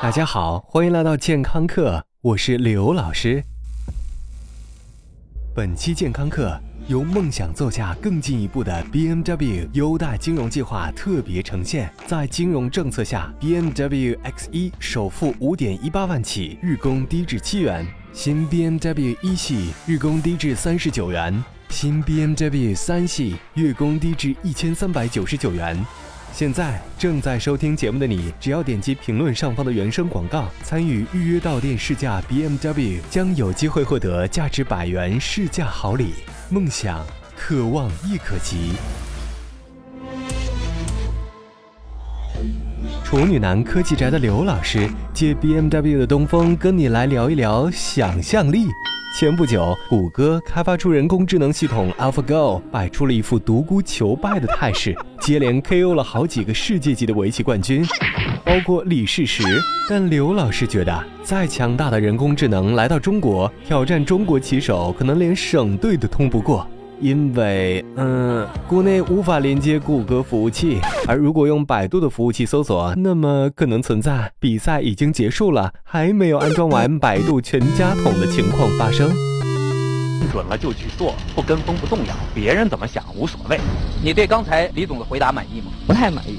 大家好，欢迎来到健康课，我是刘老师。本期健康课由梦想座驾更进一步的 BMW 优待金融计划特别呈现，在金融政策下，BMW X1 首付五点一八万起，日供低至七元；新 BMW 一系日供低至三十九元，新 BMW 三系月供低至一千三百九十九元。现在正在收听节目的你，只要点击评论上方的原声广告，参与预约到店试驾 BMW，将有机会获得价值百元试驾好礼。梦想，可望亦可及。处女男科技宅的刘老师借 BMW 的东风，跟你来聊一聊想象力。前不久，谷歌开发出人工智能系统 AlphaGo，摆出了一副独孤求败的态势，接连 KO 了好几个世界级的围棋冠军，包括李世石。但刘老师觉得，再强大的人工智能来到中国挑战中国棋手，可能连省队都通不过。因为，嗯，国内无法连接谷歌服务器，而如果用百度的服务器搜索，那么可能存在比赛已经结束了，还没有安装完百度全家桶的情况发生。准了就去做，不跟风不动摇，别人怎么想无所谓。你对刚才李总的回答满意吗？不太满意。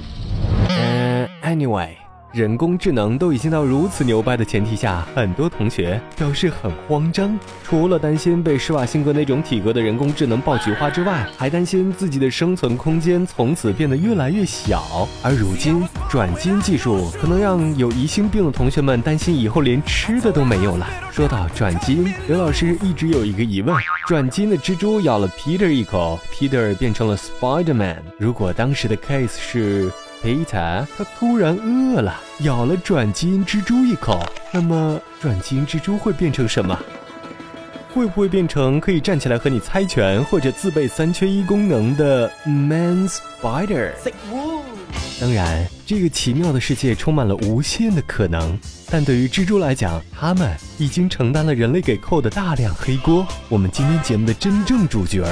嗯，anyway。人工智能都已经到如此牛掰的前提下，很多同学表示很慌张。除了担心被施瓦辛格那种体格的人工智能爆菊花之外，还担心自己的生存空间从此变得越来越小。而如今，转基因技术可能让有疑心病的同学们担心以后连吃的都没有了。说到转基因，刘老师一直有一个疑问：转基因的蜘蛛咬了 Peter 一口，Peter 变成了 Spider-Man。如果当时的 case 是……皮特，他突然饿了，咬了转基因蜘蛛一口。那么，转基因蜘蛛会变成什么？会不会变成可以站起来和你猜拳，或者自备三缺一功能的 Man Spider？当然，这个奇妙的世界充满了无限的可能。但对于蜘蛛来讲，它们已经承担了人类给扣的大量黑锅。我们今天节目的真正主角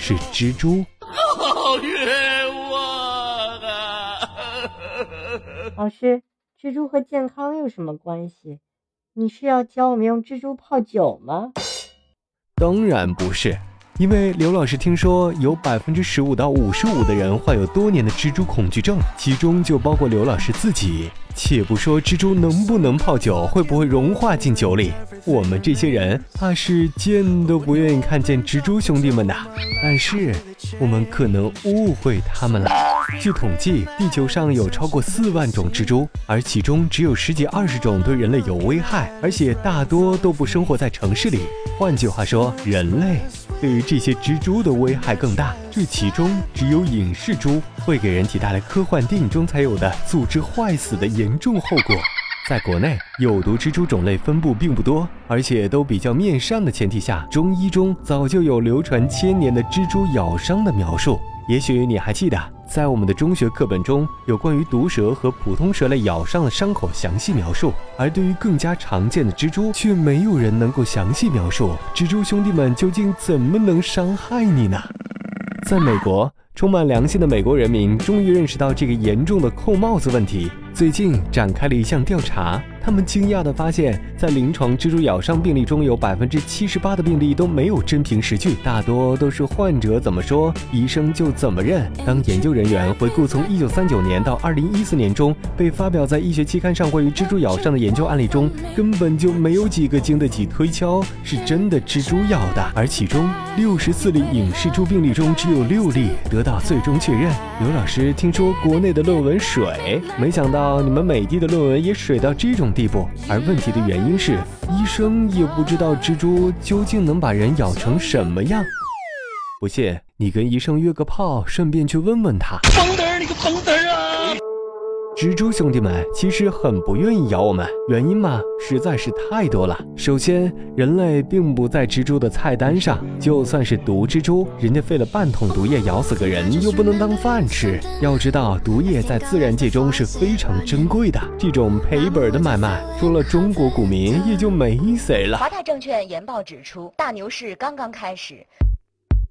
是蜘蛛。老师，蜘蛛和健康有什么关系？你是要教我们用蜘蛛泡酒吗？当然不是，因为刘老师听说有百分之十五到五十五的人患有多年的蜘蛛恐惧症，其中就包括刘老师自己。且不说蜘蛛能不能泡酒，会不会融化进酒里，我们这些人怕是见都不愿意看见蜘蛛兄弟们的。但是我们可能误会他们了。据统计，地球上有超过四万种蜘蛛，而其中只有十几二十种对人类有危害，而且大多都不生活在城市里。换句话说，人类对于这些蜘蛛的危害更大。这其中只有隐士蛛会给人体带来科幻电影中才有的组织坏死的严重后果。在国内，有毒蜘蛛种类分布并不多，而且都比较面善的前提下，中医中早就有流传千年的蜘蛛咬伤的描述。也许你还记得，在我们的中学课本中有关于毒蛇和普通蛇类咬伤的伤口详细描述，而对于更加常见的蜘蛛，却没有人能够详细描述。蜘蛛兄弟们究竟怎么能伤害你呢？在美国，充满良心的美国人民终于认识到这个严重的扣帽子问题。最近展开了一项调查，他们惊讶地发现，在临床蜘蛛咬伤病例中有百分之七十八的病例都没有真凭实据，大多都是患者怎么说，医生就怎么认。当研究人员回顾从一九三九年到二零一四年中被发表在医学期刊上关于蜘蛛咬伤的研究案例中，根本就没有几个经得起推敲是真的蜘蛛咬的，而其中六十四例影视蛛病例中只有六例得到最终确认。刘老师听说国内的论文水，没想到。你们美的的论文也水到这种地步，而问题的原因是，医生也不知道蜘蛛究竟能把人咬成什么样。不信，你跟医生约个炮，顺便去问问他。蹦嘚儿，你个疯子啊！蜘蛛兄弟们其实很不愿意咬我们，原因嘛实在是太多了。首先，人类并不在蜘蛛的菜单上，就算是毒蜘蛛，人家费了半桶毒液咬死个人，又不能当饭吃。要知道，毒液在自然界中是非常珍贵的，这种赔本的买卖，除了中国股民，也就没谁了。华泰证券研报指出，大牛市刚刚开始。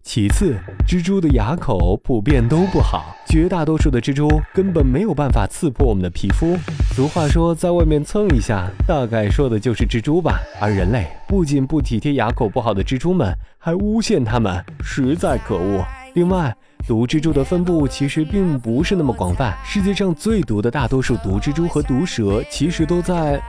其次，蜘蛛的牙口普遍都不好，绝大多数的蜘蛛根本没有办法刺破我们的皮肤。俗话说，在外面蹭一下，大概说的就是蜘蛛吧。而人类不仅不体贴牙口不好的蜘蛛们，还诬陷他们，实在可恶。另外，毒蜘蛛的分布其实并不是那么广泛，世界上最毒的大多数毒蜘蛛和毒蛇其实都在。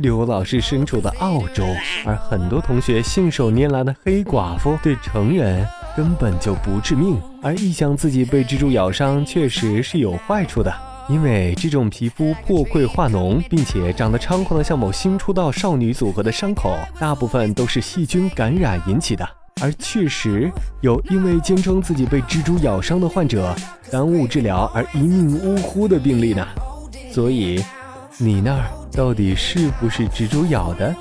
刘老师身处的澳洲，而很多同学信手拈来的黑寡妇对成人根本就不致命，而一想自己被蜘蛛咬伤，确实是有坏处的。因为这种皮肤破溃化脓，并且长得猖狂的像某新出道少女组合的伤口，大部分都是细菌感染引起的。而确实有因为坚称自己被蜘蛛咬伤的患者，耽误治疗而一命呜呼的病例呢。所以，你那儿？到底是不是蜘蛛咬的？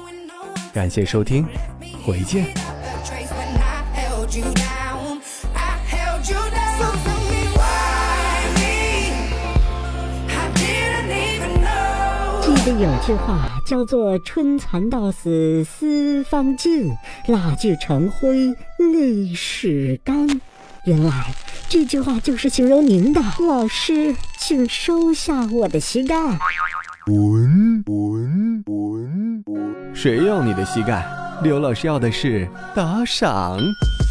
感谢收听，回见。记得有句话叫做“春蚕到死丝方尽，蜡炬成灰泪始干”。原来这句话就是形容您的。老师，请收下我的膝盖。滚滚滚滚！谁要你的膝盖？刘老师要的是打赏。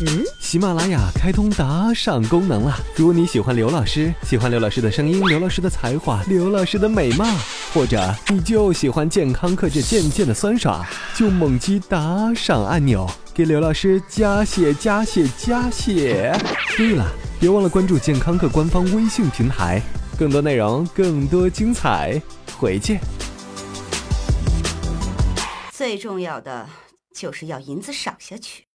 嗯，喜马拉雅开通打赏功能了。如果你喜欢刘老师，喜欢刘老师的声音，刘老师的才华，刘老师的美貌，或者你就喜欢健康课这渐渐的酸爽，就猛击打赏按钮，给刘老师加血加血加血。对了，别忘了关注健康课官方微信平台，更多内容，更多精彩。回见。最重要的就是要银子赏下去。